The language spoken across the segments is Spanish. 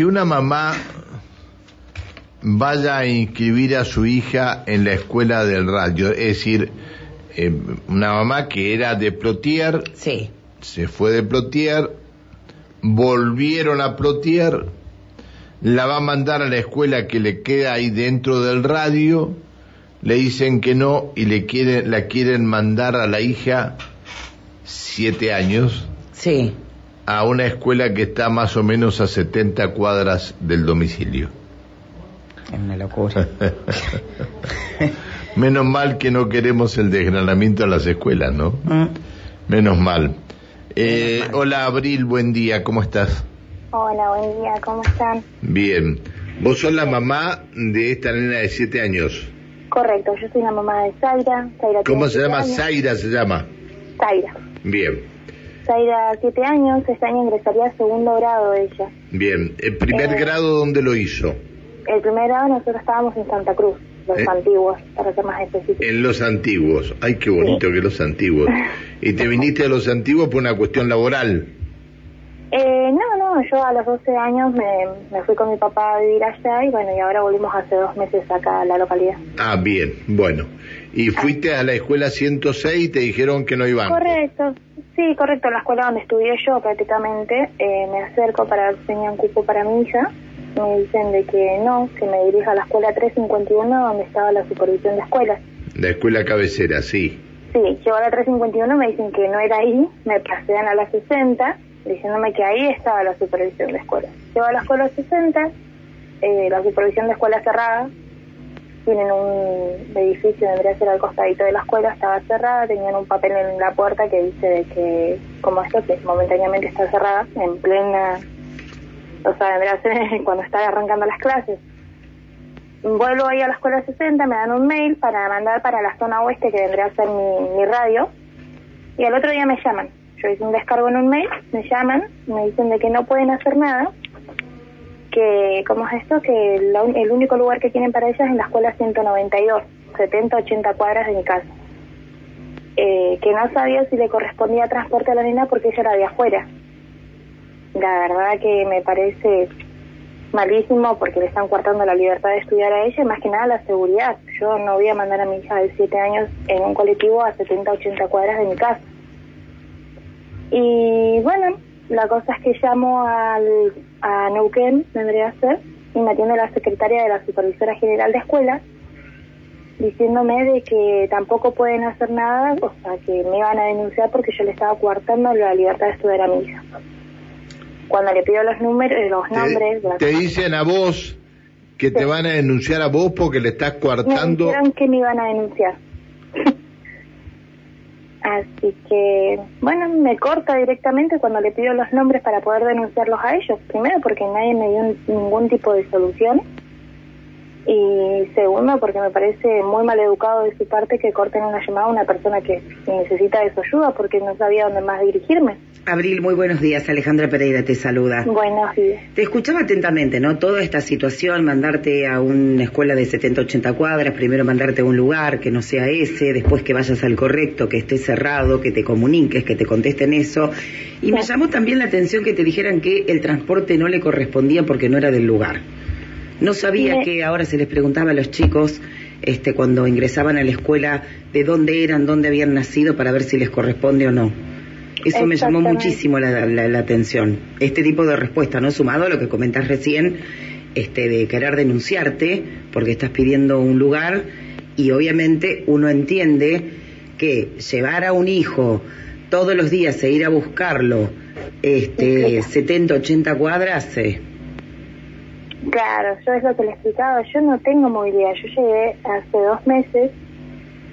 que una mamá vaya a inscribir a su hija en la escuela del radio, es decir, eh, una mamá que era de Plotier, Sí. se fue de Plotier, volvieron a Plotier, la va a mandar a la escuela que le queda ahí dentro del radio, le dicen que no y le quieren, la quieren mandar a la hija siete años Sí. A una escuela que está más o menos a 70 cuadras del domicilio. Es una locura. Menos mal que no queremos el desgranamiento a las escuelas, ¿no? Mm. Menos mal. Eh, Menos mal. Hola Abril, buen día, ¿cómo estás? Hola, buen día, ¿cómo están? Bien. Vos sos la mamá de esta nena de 7 años. Correcto, yo soy la mamá de Zaira. Zaira ¿Cómo se llama? años. Zaira se llama. Zaira. Bien, Zaira, siete años, este año ingresaría a segundo grado ella. bien. ¿El primer Eh. grado dónde lo hizo? El primer grado nosotros estábamos en Santa Cruz, los Eh. antiguos, para ser más específicos. En los antiguos. Ay, qué bonito que los antiguos. ¿Y te viniste a los antiguos por una cuestión laboral? Eh, no, no, yo a los 12 años me, me fui con mi papá a vivir allá y bueno, y ahora volvimos hace dos meses acá a la localidad. Ah, bien, bueno. ¿Y fuiste a la escuela 106 y te dijeron que no iban? Correcto, sí, correcto, en la escuela donde estudié yo prácticamente, eh, me acerco para ver si tenía un cupo para mi hija, me dicen de que no, que me dirija a la escuela 351 donde estaba la supervisión de escuelas. La escuela cabecera, sí. Sí, llego a la 351, me dicen que no era ahí, me pasean a la 60, diciéndome que ahí estaba la supervisión de escuelas. Llego a la escuela 60, eh, la supervisión de escuela cerrada, tienen un edificio, vendría a ser al costadito de la escuela, estaba cerrada, tenían un papel en la puerta que dice que, como esto, que momentáneamente está cerrada, en plena, o sea, vendría a ser cuando está arrancando las clases. Vuelvo ahí a la escuela 60, me dan un mail para mandar para la zona oeste, que vendría a ser mi, mi radio, y al otro día me llaman. Yo hice un descargo en un mail, me llaman, me dicen de que no pueden hacer nada, que, ¿cómo es esto? Que la el único lugar que tienen para ellas es en la escuela 192, 70, 80 cuadras de mi casa. Eh, que no sabía si le correspondía transporte a la nena porque ella era de afuera. La verdad que me parece malísimo porque le están cortando la libertad de estudiar a ella y más que nada la seguridad. Yo no voy a mandar a mi hija de 7 años en un colectivo a 70, 80 cuadras de mi casa. Y bueno, la cosa es que llamo al, a Neuquén, vendría a ser, y me atiende la secretaria de la supervisora general de escuela, diciéndome de que tampoco pueden hacer nada, o sea, que me iban a denunciar porque yo le estaba coartando la libertad de estudiar a mi hija. Cuando le pido los números, los nombres, Te, dicen a vos que te van a denunciar a vos porque le estás me coartando. dijeron que me iban a denunciar. Así que, bueno, me corta directamente cuando le pido los nombres para poder denunciarlos a ellos. Primero, porque nadie me dio ningún tipo de solución. Y segundo, porque me parece muy mal educado de su parte que corten una llamada a una persona que necesita de su ayuda porque no sabía dónde más dirigirme. Abril, muy buenos días. Alejandra Pereira te saluda. Buenos días. Te escuchaba atentamente, ¿no? Toda esta situación, mandarte a una escuela de 70, 80 cuadras, primero mandarte a un lugar que no sea ese, después que vayas al correcto, que esté cerrado, que te comuniques, que te contesten eso. Y me llamó también la atención que te dijeran que el transporte no le correspondía porque no era del lugar. No sabía Me- que ahora se les preguntaba a los chicos este, cuando ingresaban a la escuela de dónde eran, dónde habían nacido para ver si les corresponde o no. Eso me llamó muchísimo la, la- la atención. Este tipo de respuesta, ¿no? Sumado a lo que comentás recién, este, de querer denunciarte porque estás pidiendo un lugar y obviamente uno entiende que llevar a un hijo todos los días e ir a buscarlo este, Implica. 70, 80 cuadras, eh, Claro, yo es lo que le explicaba, yo no tengo movilidad, yo llegué hace dos meses,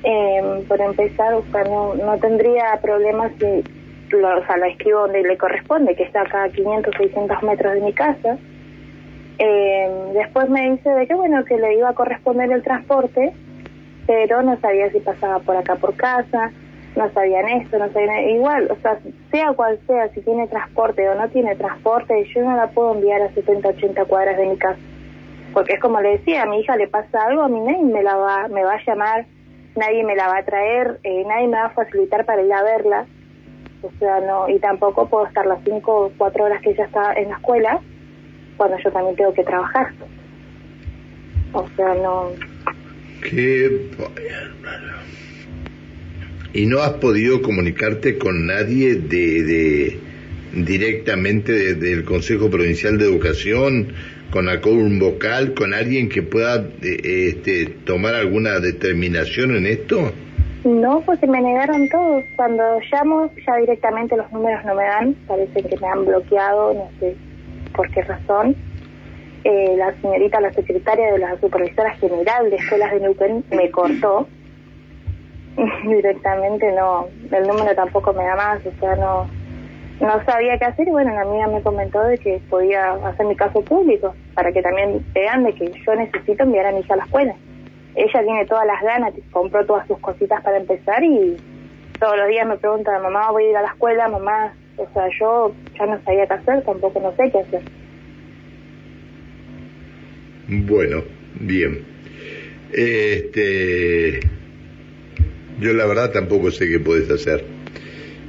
eh, por empezar, o sea, no, no tendría problemas si lo, o sea, la escribo donde le corresponde, que está acá a 500, 600 metros de mi casa. Eh, después me dice de que bueno, que le iba a corresponder el transporte, pero no sabía si pasaba por acá por casa, no sabían esto, no sabían igual, o sea, sea cual sea, si tiene transporte o no tiene transporte, yo no la puedo enviar a 70, 80 cuadras de mi casa. Porque es como le decía, a mi hija le pasa algo, a mí nadie me la va, me va a llamar, nadie me la va a traer, eh, nadie me va a facilitar para ir a verla. O sea, no, y tampoco puedo estar las 5 o 4 horas que ella está en la escuela cuando yo también tengo que trabajar. O sea, no... ¿Qué? ¿Y no has podido comunicarte con nadie de, de directamente del Consejo Provincial de Educación, con la vocal, con alguien que pueda eh, este, tomar alguna determinación en esto? No, porque me negaron todos. Cuando llamo, ya directamente los números no me dan. Parece que me han bloqueado, no sé por qué razón. Eh, la señorita, la secretaria de la supervisora general de escuelas de Neuquén me cortó. directamente no, el número tampoco me da más, o sea, no no sabía qué hacer y bueno, la amiga me comentó de que podía hacer mi caso público para que también vean de que yo necesito enviar a mi hija a la escuela ella tiene todas las ganas, compró todas sus cositas para empezar y todos los días me pregunta, mamá, voy a ir a la escuela, mamá, o sea, yo ya no sabía qué hacer, tampoco no sé qué hacer. Bueno, bien. Este, yo la verdad tampoco sé qué puedes hacer,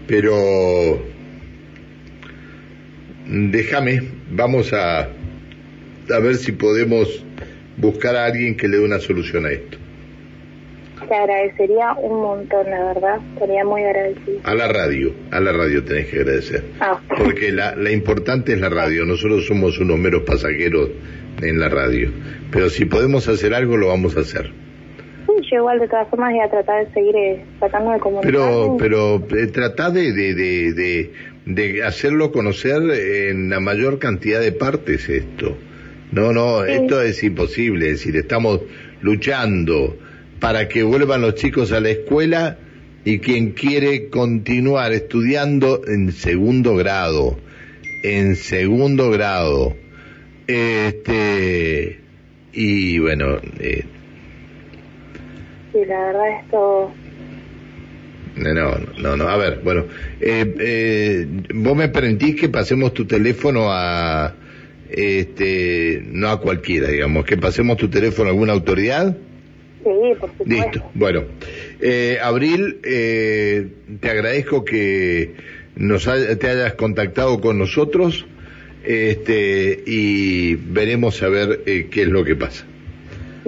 pero déjame, vamos a, a ver si podemos buscar a alguien que le dé una solución a esto. Te agradecería un montón, la verdad. Estaría muy agradecido. A la radio, a la radio tenés que agradecer. Ah. Porque la, la importante es la radio. Nosotros somos unos meros pasajeros en la radio. Pero si podemos hacer algo, lo vamos a hacer. Yo igual de todas formas voy a tratar de seguir eh, tratando de comunicar. Pero, pero eh, trata de, de, de, de hacerlo conocer en la mayor cantidad de partes esto. No, no, esto es imposible. Es decir, estamos luchando para que vuelvan los chicos a la escuela y quien quiere continuar estudiando en segundo grado, en segundo grado, este, y bueno, eh, sí, la verdad esto no, no, no, a ver, bueno, eh, eh, vos me permitís que pasemos tu teléfono a, este, no a cualquiera, digamos, que pasemos tu teléfono a alguna autoridad. Sí, por supuesto. Listo, bueno. Eh, Abril, eh, te agradezco que nos te hayas contactado con nosotros este, y veremos a ver eh, qué es lo que pasa.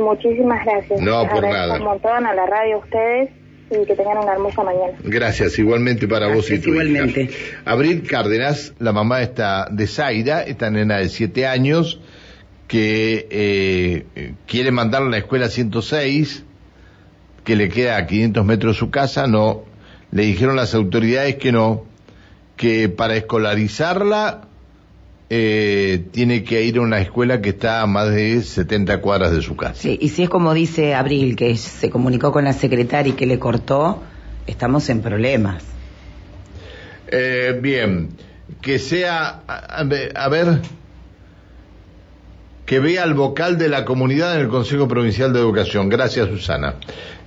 Muchísimas gracias. No, por nada. un montón a la radio ustedes y que tengan una hermosa mañana. Gracias, igualmente para vos y tu igualmente. Abril Cárdenas, la mamá está de Zaira, esta nena de 7 años, que eh, quiere mandarla a la escuela 106, que le queda a 500 metros de su casa, no, le dijeron las autoridades que no, que para escolarizarla eh, tiene que ir a una escuela que está a más de 70 cuadras de su casa. Sí, y si es como dice Abril, que se comunicó con la secretaria y que le cortó, estamos en problemas. Eh, bien, que sea, a, ver, que vea al vocal de la comunidad en el Consejo Provincial de Educación. Gracias, Susana.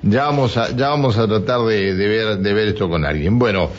Ya vamos a, ya vamos a tratar de, de ver, de ver esto con alguien. Bueno.